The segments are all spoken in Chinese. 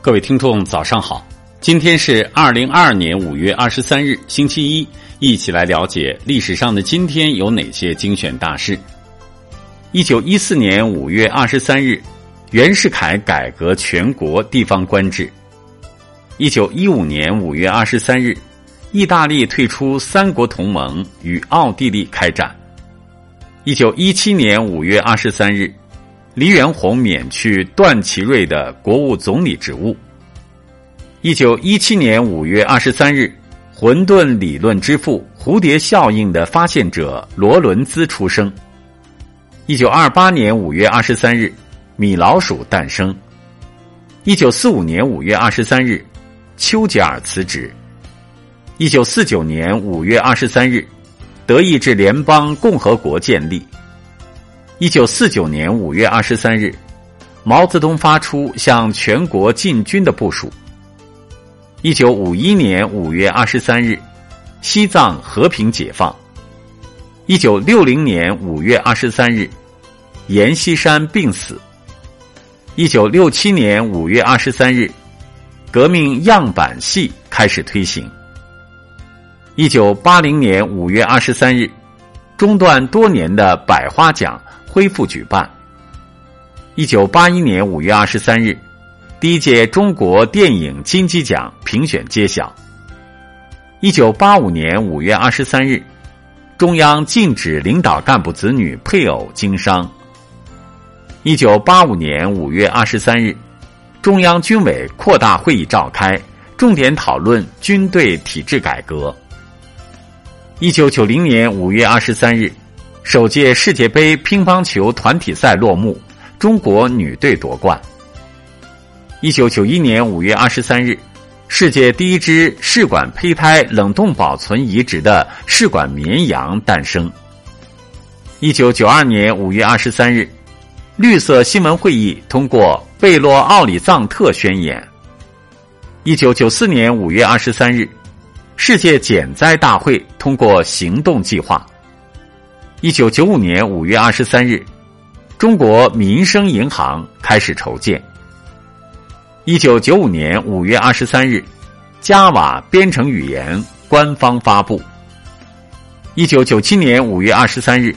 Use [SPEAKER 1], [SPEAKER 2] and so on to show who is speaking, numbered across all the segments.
[SPEAKER 1] 各位听众，早上好！今天是二零二二年五月二十三日，星期一，一起来了解历史上的今天有哪些精选大事。一九一四年五月二十三日，袁世凯改革全国地方官制。一九一五年五月二十三日，意大利退出三国同盟，与奥地利开战。一九一七年五月二十三日。黎元洪免去段祺瑞的国务总理职务。一九一七年五月二十三日，混沌理论之父、蝴蝶效应的发现者罗伦兹出生。一九二八年五月二十三日，米老鼠诞生。一九四五年五月二十三日，丘吉尔辞职。一九四九年五月二十三日，德意志联邦共和国建立。一九四九年五月二十三日，毛泽东发出向全国进军的部署。一九五一年五月二十三日，西藏和平解放。一九六零年五月二十三日，阎锡山病死。一九六七年五月二十三日，革命样板戏开始推行。一九八零年五月二十三日，中断多年的百花奖。恢复举办。一九八一年五月二十三日，第一届中国电影金鸡奖评选揭晓。一九八五年五月二十三日，中央禁止领导干部子女配偶经商。一九八五年五月二十三日，中央军委扩大会议召开，重点讨论军队体制改革。一九九零年五月二十三日。首届世界杯乒乓球团体赛落幕，中国女队夺冠。一九九一年五月二十三日，世界第一只试管胚胎冷冻保存移植的试管绵羊诞生。一九九二年五月二十三日，绿色新闻会议通过贝洛奥里藏特宣言。一九九四年五月二十三日，世界减灾大会通过行动计划。一九九五年五月二十三日，中国民生银行开始筹建。一九九五年五月二十三日，Java 编程语言官方发布。一九九七年五月二十三日，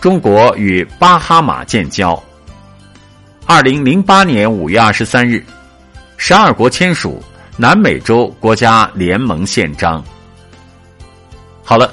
[SPEAKER 1] 中国与巴哈马建交。二零零八年五月二十三日，十二国签署南美洲国家联盟宪章。好了。